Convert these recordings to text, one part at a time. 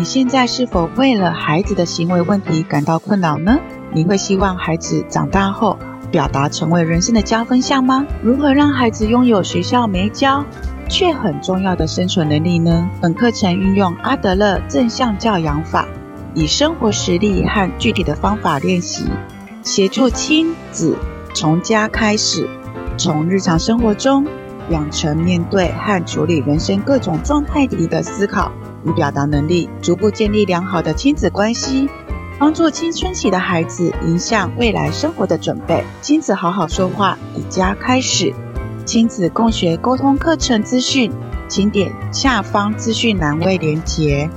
你现在是否为了孩子的行为问题感到困扰呢？你会希望孩子长大后表达成为人生的加分项吗？如何让孩子拥有学校没教却很重要的生存能力呢？本课程运用阿德勒正向教养法，以生活实例和具体的方法练习，协助亲子从家开始，从日常生活中养成面对和处理人生各种状态里的思考与表达能力，逐步建立良好的亲子关系。帮助青春期的孩子迎向未来生活的准备。亲子好好说话，以家开始。亲子共学沟通课程资讯，请点下方资讯栏位连结。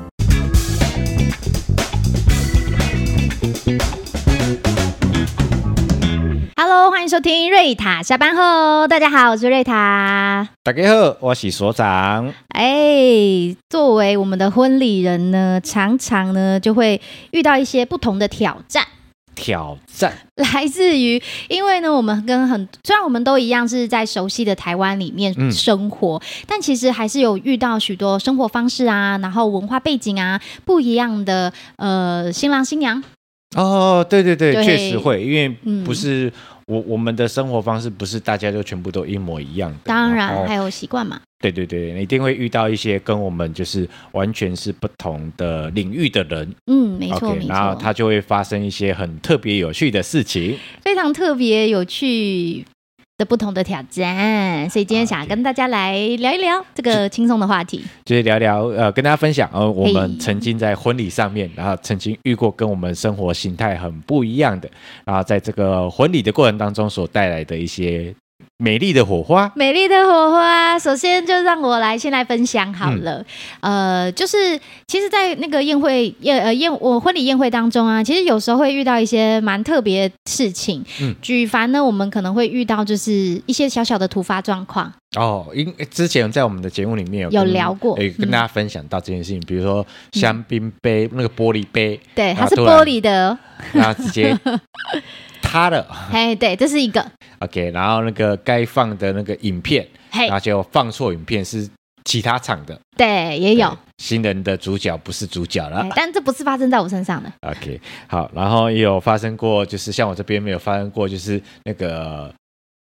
收听瑞塔下班后。大家好，我是瑞塔。大家好，我是所长。哎，作为我们的婚礼人呢，常常呢就会遇到一些不同的挑战。挑战来自于，因为呢，我们跟很虽然我们都一样是在熟悉的台湾里面生活，嗯，但其实还是有遇到许多生活方式啊，然后文化背景啊不一样的呃新郎新娘。哦，对对对，对确实会，因为不是、嗯、我我们的生活方式不是大家就全部都一模一样的，当然还有习惯嘛。对对对，你一定会遇到一些跟我们就是完全是不同的领域的人。嗯，没错，okay, 没错。然后他就会发生一些很特别有趣的事情，非常特别有趣。的不同的挑战，所以今天想跟大家来聊一聊这个轻松的话题，就，是聊聊呃，跟大家分享呃，我们曾经在婚礼上面，然后曾经遇过跟我们生活形态很不一样的，然后在这个婚礼的过程当中所带来的一些。美丽的火花，美丽的火花。首先就让我来先来分享好了，嗯、呃，就是其实，在那个宴会宴呃宴我婚礼宴会当中啊，其实有时候会遇到一些蛮特别的事情。嗯，举凡呢，我们可能会遇到就是一些小小的突发状况。哦，因之前在我们的节目里面有有聊过，诶，跟大家分享到这件事情，嗯、比如说香槟杯、嗯、那个玻璃杯，对，它是玻璃的，然后直接。他的，嘿，对，这是一个，OK，然后那个该放的那个影片，嘿，然后就放错影片，是其他厂的，对，也有。新人的主角不是主角了，但这不是发生在我身上的，OK，好，然后也有发生过，就是像我这边没有发生过，就是那个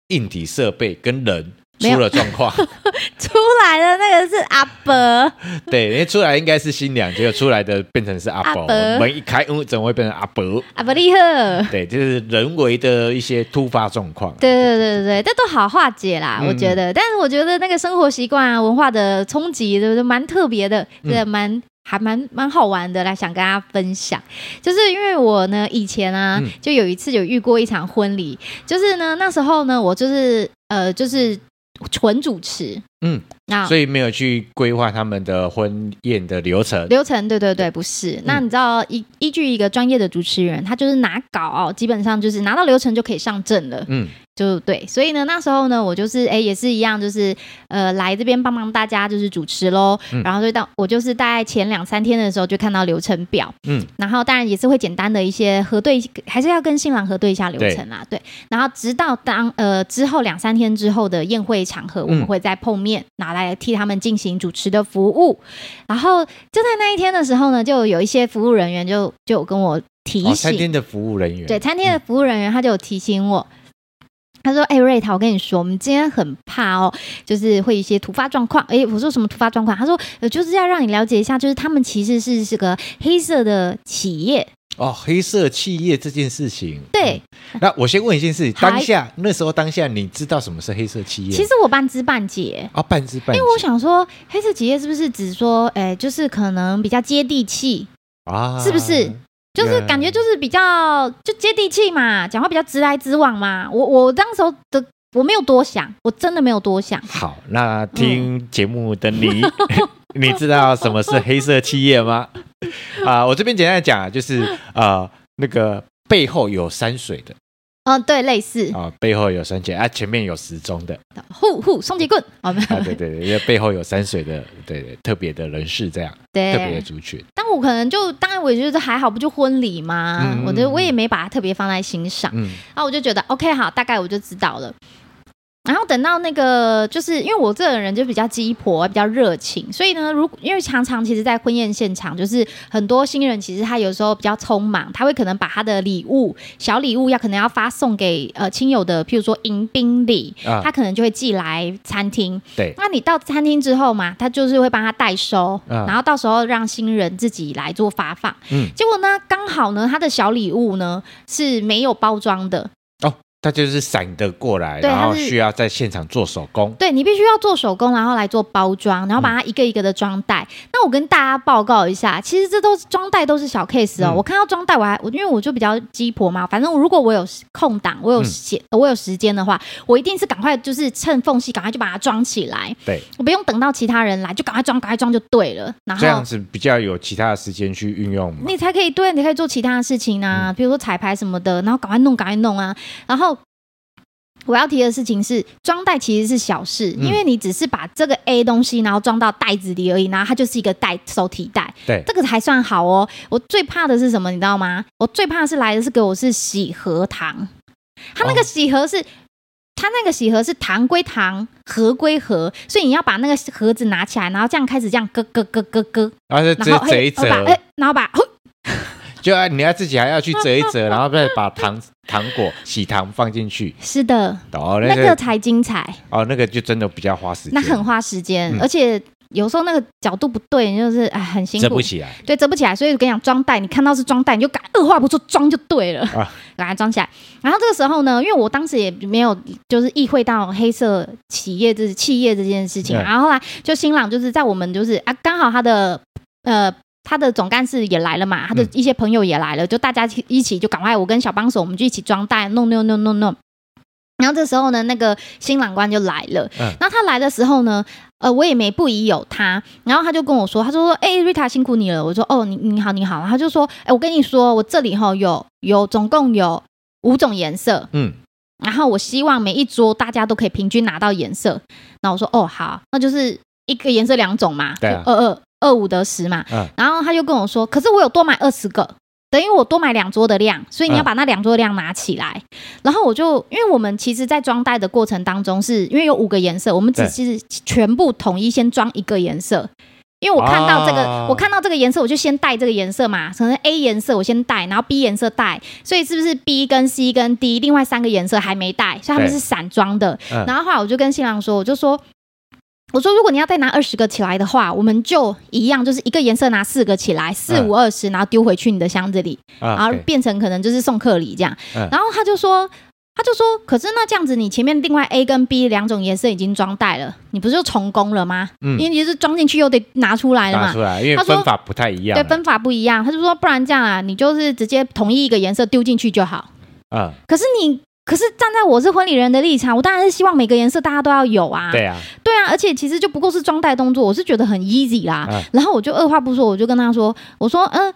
硬体设备跟人。出了状况，出来的那个是阿伯，对，因为出来应该是新娘，结果出来的变成是阿伯，门一开，嗯，怎么会变成阿伯？阿伯厉害，对，就是人为的一些突发状况，对对对对，这都好化解啦，嗯、我觉得。但是我觉得那个生活习惯啊、文化的冲击，对不对？蛮特别的，对，蛮还蛮蛮好玩的，来想跟大家分享。就是因为我呢，以前啊，就有一次有遇过一场婚礼，就是呢，那时候呢，我就是呃，就是。纯主持，嗯，那所以没有去规划他们的婚宴的流程。流程，对对对，不是。嗯、那你知道依依据一个专业的主持人，他就是拿稿，基本上就是拿到流程就可以上阵了。嗯。就对，所以呢，那时候呢，我就是哎，也是一样，就是呃，来这边帮忙大家就是主持喽。嗯、然后就到我就是大概前两三天的时候就看到流程表，嗯，然后当然也是会简单的一些核对，还是要跟新郎核对一下流程啦，对。对，然后直到当呃之后两三天之后的宴会场合，我们会再碰面，嗯、拿来替他们进行主持的服务。然后就在那一天的时候呢，就有一些服务人员就就跟我提醒，哦、餐厅的服务人员，对，餐厅的服务人员他就有提醒我。他说：“哎、欸，瑞塔，我跟你说，我们今天很怕哦，就是会有一些突发状况。哎、欸，我说什么突发状况？他说，呃，就是要让你了解一下，就是他们其实是是个黑色的企业哦，黑色企业这件事情。对、嗯，那我先问一件事情，当下那时候当下你知道什么是黑色企业？其实我半知半解啊、哦，半知半解。因为我想说，黑色企业是不是指说，哎、欸，就是可能比较接地气啊？是不是？”就是感觉就是比较就接地气嘛，讲话比较直来直往嘛。我我当时候的我没有多想，我真的没有多想。好，那听节目的你，嗯、你知道什么是黑色企业吗？啊、呃，我这边简单讲，就是啊、呃，那个背后有山水的。嗯，对，类似。啊、哦，背后有山节啊，前面有时钟的，呼呼，双节棍，啊，对对对，因为背后有山水的，对对，特别的人士这样，对，特别的族群。但我可能就，当然我觉得还好，不就婚礼吗？嗯、我觉得我也没把它特别放在心上，嗯，然后我就觉得 OK 好，大概我就知道了。然后等到那个，就是因为我这个人就比较鸡婆，比较热情，所以呢，如因为常常其实，在婚宴现场，就是很多新人其实他有时候比较匆忙，他会可能把他的礼物、小礼物要可能要发送给呃亲友的，譬如说迎宾礼，啊、他可能就会寄来餐厅。对，那你到餐厅之后嘛，他就是会帮他代收，啊、然后到时候让新人自己来做发放。嗯，结果呢，刚好呢，他的小礼物呢是没有包装的。他就是闪的过来，然后需要在现场做手工。对，你必须要做手工，然后来做包装，然后把它一个一个的装袋。嗯、那我跟大家报告一下，其实这都是装袋都是小 case 哦。嗯、我看到装袋，我还我因为我就比较鸡婆嘛，反正如果我有空档，我有闲，嗯、我有时间的话，我一定是赶快就是趁缝隙赶快就把它装起来。对，我不用等到其他人来，就赶快装，赶快装就对了。然后这样子比较有其他的时间去运用，你才可以对，你可以做其他的事情啊，嗯、比如说彩排什么的，然后赶快弄，赶快弄啊，然后。我要提的事情是，装袋其实是小事，嗯、因为你只是把这个 A 东西，然后装到袋子里而已，然后它就是一个袋手提袋，对，这个还算好哦。我最怕的是什么，你知道吗？我最怕的是来的是给我是喜盒糖，它那个喜盒是，它、哦、那个喜盒是糖归糖，盒归盒，所以你要把那个盒子拿起来，然后这样开始这样咯咯咯咯咯，然后折折一折，哎，然后把。就啊，你要自己还要去折一折，然后再把糖糖果喜糖放进去。是的，哦，那个、才精彩。哦，那个就真的比较花时间。那很花时间，嗯、而且有时候那个角度不对，就是哎很辛苦。折不起来。对，折不起来。所以我跟你讲，装袋，你看到是装袋，你就敢二话不说装就对了，啊，把它装起来。然后这个时候呢，因为我当时也没有就是意会到黑色企业这企业这件事情，嗯、然后后来就新郎就是在我们就是啊，刚好他的呃。他的总干事也来了嘛，他的一些朋友也来了，嗯、就大家一起就赶快，我跟小帮手，我们就一起装袋，弄弄弄弄弄。然后这时候呢，那个新郎官就来了。嗯。然后他来的时候呢，呃，我也没不疑有他。然后他就跟我说，他说：“哎、欸，瑞塔辛苦你了。”我说：“哦，你你好你好。”他就说：“哎、欸，我跟你说，我这里哈有有总共有五种颜色。嗯。然后我希望每一桌大家都可以平均拿到颜色。那我说：哦，好，那就是一个颜色两种嘛。对啊。二二。二五得十嘛，嗯、然后他就跟我说，可是我有多买二十个，等于我多买两桌的量，所以你要把那两桌的量拿起来。嗯、然后我就，因为我们其实，在装袋的过程当中是，是因为有五个颜色，我们只是全部统一先装一个颜色。因为我看到这个，哦、我看到这个颜色，我就先带这个颜色嘛，可能 A 颜色我先带，然后 B 颜色带，所以是不是 B 跟 C 跟 D 另外三个颜色还没带，所以他们是散装的。嗯、然后后来我就跟新郎说，我就说。我说，如果你要再拿二十个起来的话，我们就一样，就是一个颜色拿四个起来，四五二十，然后丢回去你的箱子里，然后变成可能就是送客礼这样。然后他就说，他就说，可是那这样子，你前面另外 A 跟 B 两种颜色已经装袋了，你不是就重工了吗？嗯，因为你是装进去又得拿出来了嘛。拿出来，因为分法不太一样。对，分法不一样。他就说，不然这样啊，你就是直接统一一个颜色丢进去就好。啊，可是你。可是站在我是婚礼人的立场，我当然是希望每个颜色大家都要有啊。对啊，对啊，而且其实就不过是装袋动作，我是觉得很 easy 啦。嗯、然后我就二话不说，我就跟他说：“我说，嗯，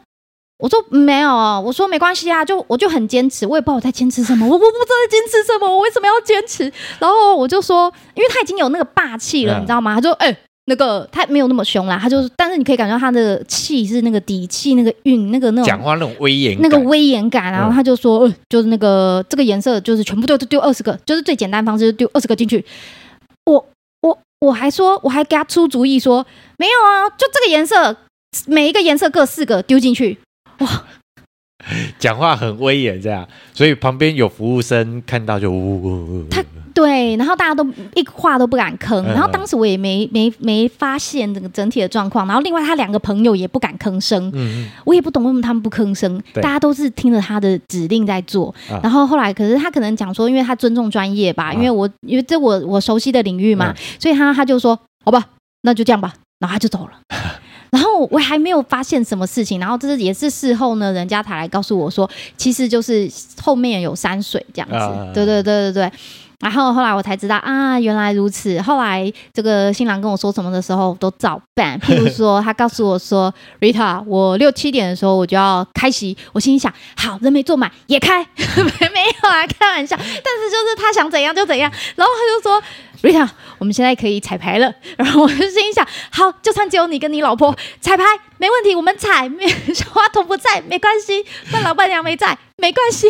我说没有，我说没关系啊，就我就很坚持，我也不知道我在坚持什么，我我不知道在坚持什么，我为什么要坚持？然后我就说，因为他已经有那个霸气了，嗯、你知道吗？他就哎。欸那个他没有那么凶啦，他就是，但是你可以感觉到他的气是那个底气，那个韵，那个那种讲话那种威严，那个威严感。然后他就说，嗯、就是那个这个颜色就是全部都丢二十个，就是最简单方式，丢二十个进去。我我我还说，我还给他出主意说，没有啊，就这个颜色，每一个颜色各四个丢进去。哇，讲话很威严这样，所以旁边有服务生看到就呜呜呜。他。对，然后大家都一话都不敢吭，然后当时我也没没没发现这个整体的状况，然后另外他两个朋友也不敢吭声，嗯，我也不懂为什么他们不吭声，大家都是听着他的指令在做，啊、然后后来可是他可能讲说，因为他尊重专业吧，啊、因为我因为这我我熟悉的领域嘛，嗯、所以他他就说好吧，那就这样吧，然后他就走了，然后我还没有发现什么事情，然后这是也是事后呢，人家才来告诉我说，其实就是后面有山水这样子，啊、对对对对对。然后后来我才知道啊，原来如此。后来这个新郎跟我说什么的时候，都照办。譬如说，他告诉我说：“Rita，我六七点的时候我就要开席。”我心里想：“好，人没坐满也开。”没有啊，开玩笑。但是就是他想怎样就怎样。然后他就说：“ Rita，我们现在可以彩排了。然后我就心想，好，就算只有你跟你老婆 彩排，没问题，我们彩。小花童不在，没关系。但老板娘没在，没关系。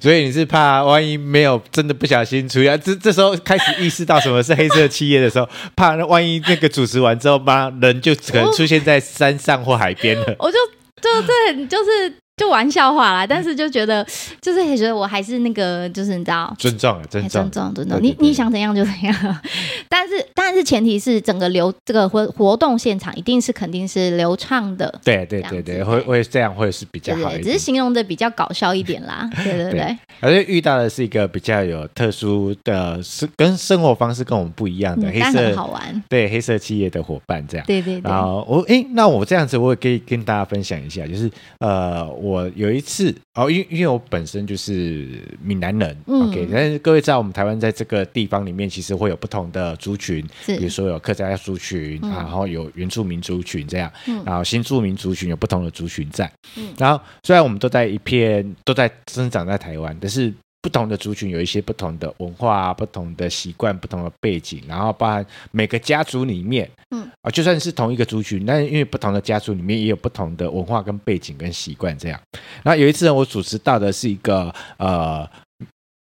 所以你是怕万一没有真的不小心出现，这这时候开始意识到什么是黑色企业的时候，怕万一那个主持完之后，妈人就可能出现在山上或海边了。我就就这就是。就玩笑话啦，但是就觉得，就是也觉得我还是那个，就是你知道，尊重，尊重，尊重，尊重。你你想怎样就怎样，但是但是前提是整个流这个活活动现场一定是肯定是流畅的。对对对对，会会这样会是比较好一点，只是形容的比较搞笑一点啦。对对对，而且遇到的是一个比较有特殊的，是跟生活方式跟我们不一样的黑色好玩，对黑色企业的伙伴这样。对对对。然后我哎，那我这样子我也可以跟大家分享一下，就是呃。我有一次哦，因为因为我本身就是闽南人，嗯，OK，但是各位知道，我们台湾在这个地方里面，其实会有不同的族群，比如说有客家族群，嗯、然后有原住民族群这样，嗯、然后新住民族群有不同的族群在，嗯，然后虽然我们都在一片都在生长在台湾，但是。不同的族群有一些不同的文化、不同的习惯、不同的背景，然后包含每个家族里面，嗯。啊，就算是同一个族群，但是因为不同的家族里面也有不同的文化跟背景跟习惯这样。然后有一次呢，我主持到的是一个呃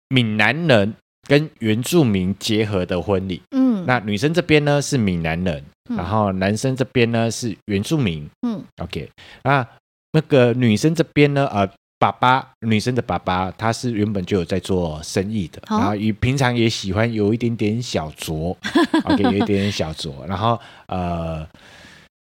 闽南人跟原住民结合的婚礼，嗯，那女生这边呢是闽南人，然后男生这边呢是原住民，嗯，OK，那那个女生这边呢，呃。爸爸，女生的爸爸，他是原本就有在做生意的，然后也平常也喜欢有一点点小酌，OK，有一点点小酌。然后呃，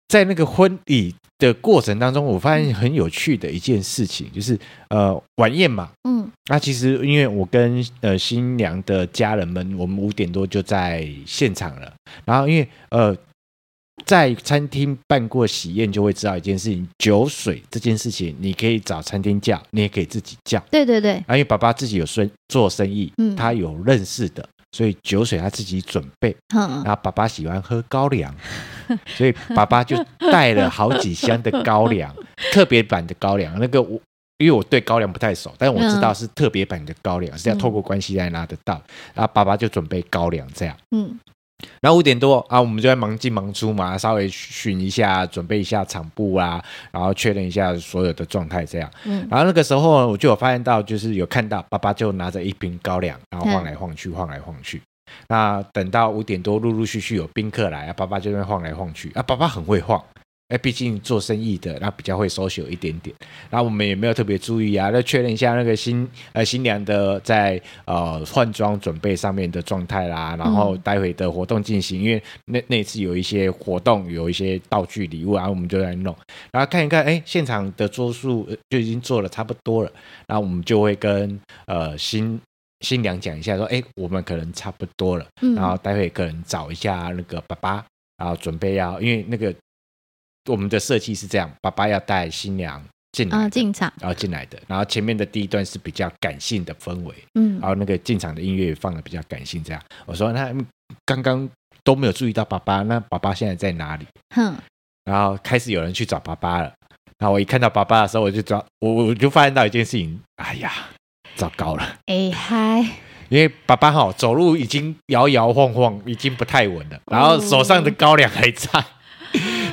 在那个婚礼的过程当中，我发现很有趣的一件事情，就是呃晚宴嘛，嗯，那其实因为我跟呃新娘的家人们，我们五点多就在现场了，然后因为呃。在餐厅办过喜宴，就会知道一件事情：酒水这件事情，你可以找餐厅叫，你也可以自己叫。对对对。因为爸爸自己有生做生意，嗯，他有认识的，所以酒水他自己准备。嗯。然后爸爸喜欢喝高粱，所以爸爸就带了好几箱的高粱，特别版的高粱。那个我因为我对高粱不太熟，但是我知道是特别版的高粱，是要透过关系来拿得到。然后爸爸就准备高粱这样。嗯。然后五点多啊，我们就在忙进忙出嘛，稍微巡一下，准备一下场布啊，然后确认一下所有的状态，这样。嗯。然后那个时候我就有发现到，就是有看到爸爸就拿着一瓶高粱，然后晃来晃去，晃来晃去。那等到五点多，陆陆续续有宾客来啊，爸爸就在晃来晃去啊，爸爸很会晃。哎，毕竟做生意的，那比较会 social 一点点。然后我们也没有特别注意啊，那确认一下那个新呃新娘的在呃换装准备上面的状态啦。然后待会的活动进行，因为那那次有一些活动，有一些道具礼物，然后我们就来弄。然后看一看，哎，现场的桌数就已经做了差不多了。然后我们就会跟呃新新娘讲一下，说，哎，我们可能差不多了。然后待会可能找一下那个爸爸，然后准备要，因为那个。我们的设计是这样，爸爸要带新娘进来，进场，然后进来的，然后前面的第一段是比较感性的氛围，嗯，然后那个进场的音乐也放的比较感性，这样。我说那刚刚都没有注意到爸爸，那爸爸现在在哪里？哼，然后开始有人去找爸爸了，然后我一看到爸爸的时候，我就找我我就发现到一件事情，哎呀，糟糕了，哎嗨，因为爸爸哈走路已经摇摇晃晃，已经不太稳了，然后手上的高粱还在。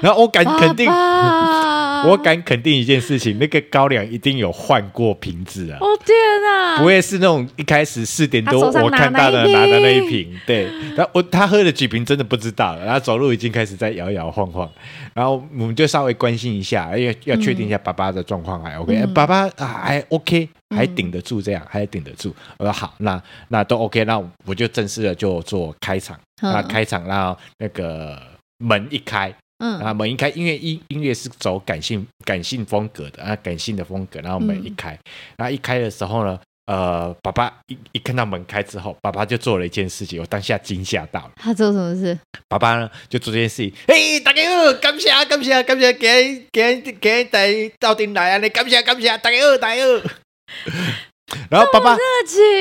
然后我敢肯定，我敢肯定一件事情，那个高粱一定有换过瓶子啊！哦天哪，不会是那种一开始四点多我看到的拿的那一瓶，对，然后我他喝了几瓶真的不知道，然后走路已经开始在摇摇晃晃，然后我们就稍微关心一下，要要确定一下爸爸的状况还 OK，、嗯、爸爸啊还 OK，还顶得住这样，还顶得住。我说好，那那都 OK，那我就正式的就做开场，那开场，然后那个门一开。嗯，啊，门一开，因为音音乐是走感性感性风格的啊，感性的风格，然后门一开，嗯、然后一开的时候呢，呃，爸爸一一看到门开之后，爸爸就做了一件事情，我当下惊吓到了。他做什么事？爸爸呢就做这件事情，嘿，大家好，感谢感谢感谢，给给给带到店来啊，你感谢感谢，大家好，大家好。然后爸爸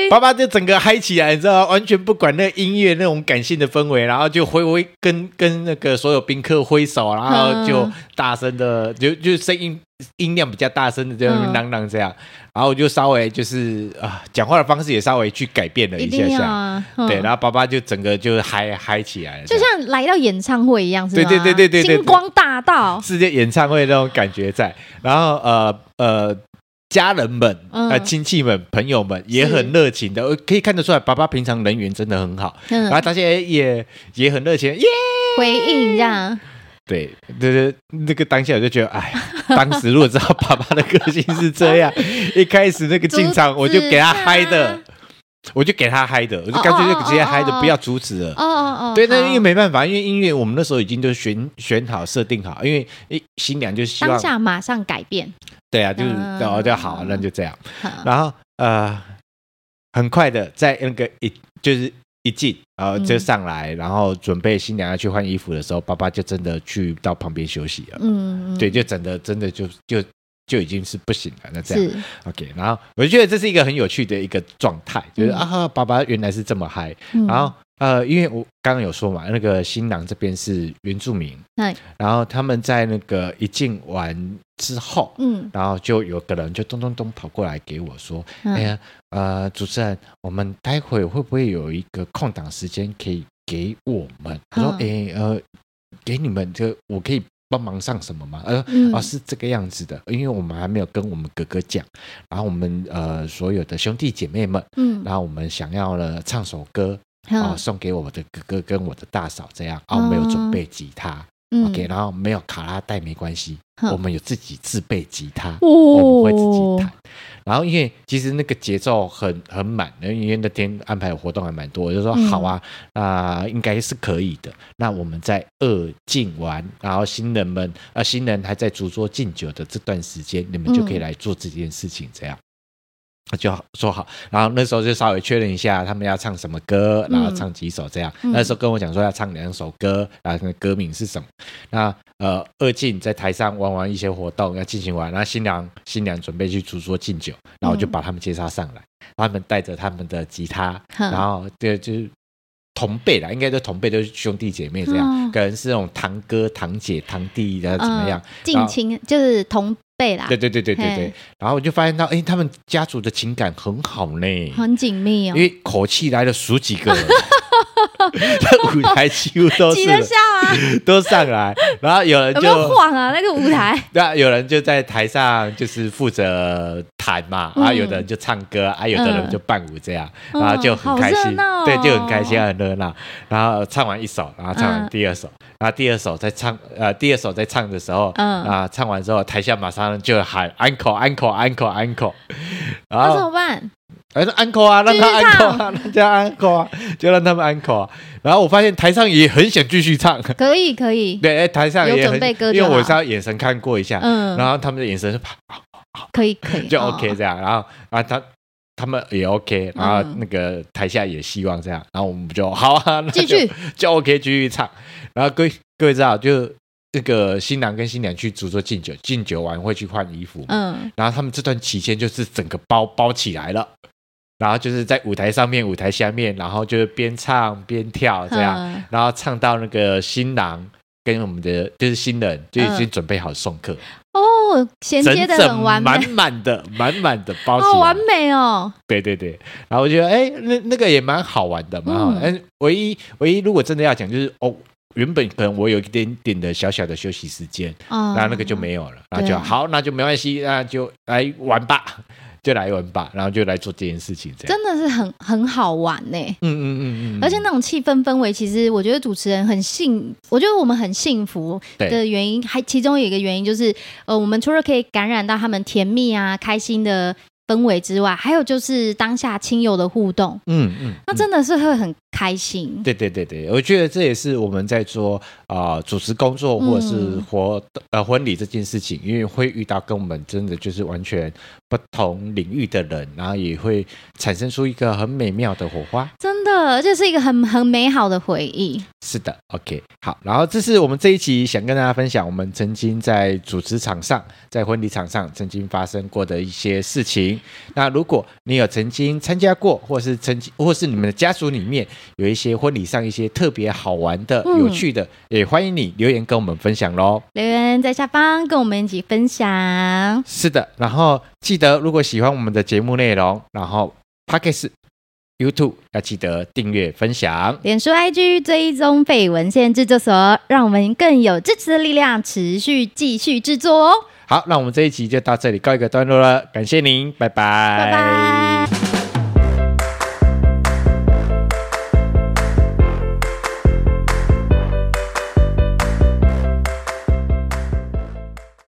爸爸就整个嗨起来，你知道吗？完全不管那音乐那种感性的氛围，然后就挥挥跟跟那个所有宾客挥手，然后就大声的就就声音音量比较大声的这样嚷嚷这样，然后我就稍微就是啊讲话的方式也稍微去改变了一下下，啊嗯、对，然后爸爸就整个就嗨嗨起来了，就像来到演唱会一样，是吗？对对对对对，对，星光大道世界演唱会那种感觉在，然后呃呃。家人们、呃，亲戚们、朋友们也很热情的，可以看得出来，爸爸平常人缘真的很好，嗯、然后大家也也很热情，耶，回应这样。对，对对，那个当下我就觉得，哎，当时如果知道爸爸的个性是这样，一开始那个进场我就给他嗨的，我就给他嗨的，我就干脆就直接嗨的，不要阻止了。哦对，那因为没办法，因为音乐我们那时候已经就选选好、设定好，因为新娘就希望当下马上改变。对啊，就是哦就好，那就这样。然后呃，很快的在那个一就是一进，然后就上来，然后准备新娘要去换衣服的时候，爸爸就真的去到旁边休息了。嗯，对，就整的真的就就就已经是不行了。那这样，OK。然后我就觉得这是一个很有趣的一个状态，就是啊，爸爸原来是这么嗨。然后。呃，因为我刚刚有说嘛，那个新郎这边是原住民，嗯，然后他们在那个一进完之后，嗯，然后就有个人就咚咚咚跑过来给我说，嗯、哎呀，呃，主持人，我们待会会不会有一个空档时间可以给我们？他说，哎，呃，给你们就我可以帮忙上什么吗？呃，嗯、哦，是这个样子的，因为我们还没有跟我们哥哥讲，然后我们呃所有的兄弟姐妹们，嗯，然后我们想要了唱首歌。啊、哦，送给我的哥哥跟我的大嫂这样啊，我们有准备吉他、嗯、，OK，然后没有卡拉带没关系，嗯、我们有自己自备吉他，哦、我们会自己弹。然后因为其实那个节奏很很满，因为那天安排的活动还蛮多，我就说好啊，那、嗯呃，应该是可以的。那我们在二进完，然后新人们啊、呃，新人还在主桌敬酒的这段时间，你们就可以来做这件事情，这样。就说好，然后那时候就稍微确认一下他们要唱什么歌，然后唱几首这样。嗯、那时候跟我讲说要唱两首歌，然后歌名是什么？那呃，二进在台上玩完一些活动要进行完，然后新娘新娘准备去主桌敬酒，然后我就把他们介绍上来，嗯、他们带着他们的吉他，然后对就是同辈啦，应该都同辈，都是兄弟姐妹这样，嗯、可能是那种堂哥、堂姐、堂弟的怎么样？近亲就是同。辈啦，对对对对对对，然后我就发现到，哎，他们家族的情感很好呢，很紧密哦，因为口气来了数几个人。舞台几乎都是 挤得下啊，都上来，然后有人就有没有晃啊？那个舞台，对啊，有人就在台上就是负责弹嘛，然后有的人就唱歌，啊，有的人就伴舞这样，然后就很开心，对，就很开心，很热闹。然后唱完一首，然后唱完第二首，然后第二首在唱，呃，第二首在唱的时候，啊，唱完之后，台下马上就喊 encore，encore，encore，encore，那怎么办？还是安可啊，让他安可啊，让他安可啊，就让他们安可啊。然后我发现台上也很想继续唱，可以可以。对，台上也很，因为我是要眼神看过一下，嗯，然后他们的眼神是啪，可以可以，就 OK 这样。然后啊，他他们也 OK，然后那个台下也希望这样，然后我们就好啊，继续就 OK 继续唱。然后各位各位知道，就这个新郎跟新娘去主桌敬酒，敬酒完会去换衣服，嗯，然后他们这段期间就是整个包包起来了。然后就是在舞台上面、舞台下面，然后就是边唱边跳这样，嗯、然后唱到那个新郎跟我们的就是新人就已经准备好送客、嗯、哦，衔接的很完美，满满的、满满的包起来，好完美哦。对对对，然后我觉得哎，那那个也蛮好玩的，蛮好玩。嗯，唯一唯一如果真的要讲，就是哦，原本可能我有一点点的小小的休息时间，嗯，然后那个就没有了，那就好，那就没关系，那就来玩吧。就来玩吧，然后就来做这件事情，这样真的是很很好玩呢。嗯嗯嗯嗯，而且那种气氛氛围，其实我觉得主持人很幸，我觉得我们很幸福的原因，还其中有一个原因就是，呃，我们除了可以感染到他们甜蜜啊、开心的氛围之外，还有就是当下亲友的互动。嗯嗯，那真的是会很开心。对对对对，我觉得这也是我们在做啊、呃、主持工作或者是活、嗯、呃婚礼这件事情，因为会遇到跟我们真的就是完全不同领域的人，然后也会产生出一个很美妙的火花。真的，这是一个很很美好的回忆。是的，OK，好，然后这是我们这一期想跟大家分享，我们曾经在主持场上，在婚礼场上曾经发生过的一些事情。那如果你有曾经参加过，或是曾经，或是你们的家族里面有一些婚礼上一些特别好玩的、嗯、有趣的，也欢迎你留言跟我们分享喽。留言在下方跟我们一起分享。是的，然后记得如果喜欢我们的节目内容，然后 Podcast YouTube 要记得订阅、分享。脸书 IG 追踪费文献制作所，让我们更有支持的力量，持续继续制作哦。好，那我们这一集就到这里告一个段落了，感谢您，拜拜。拜拜。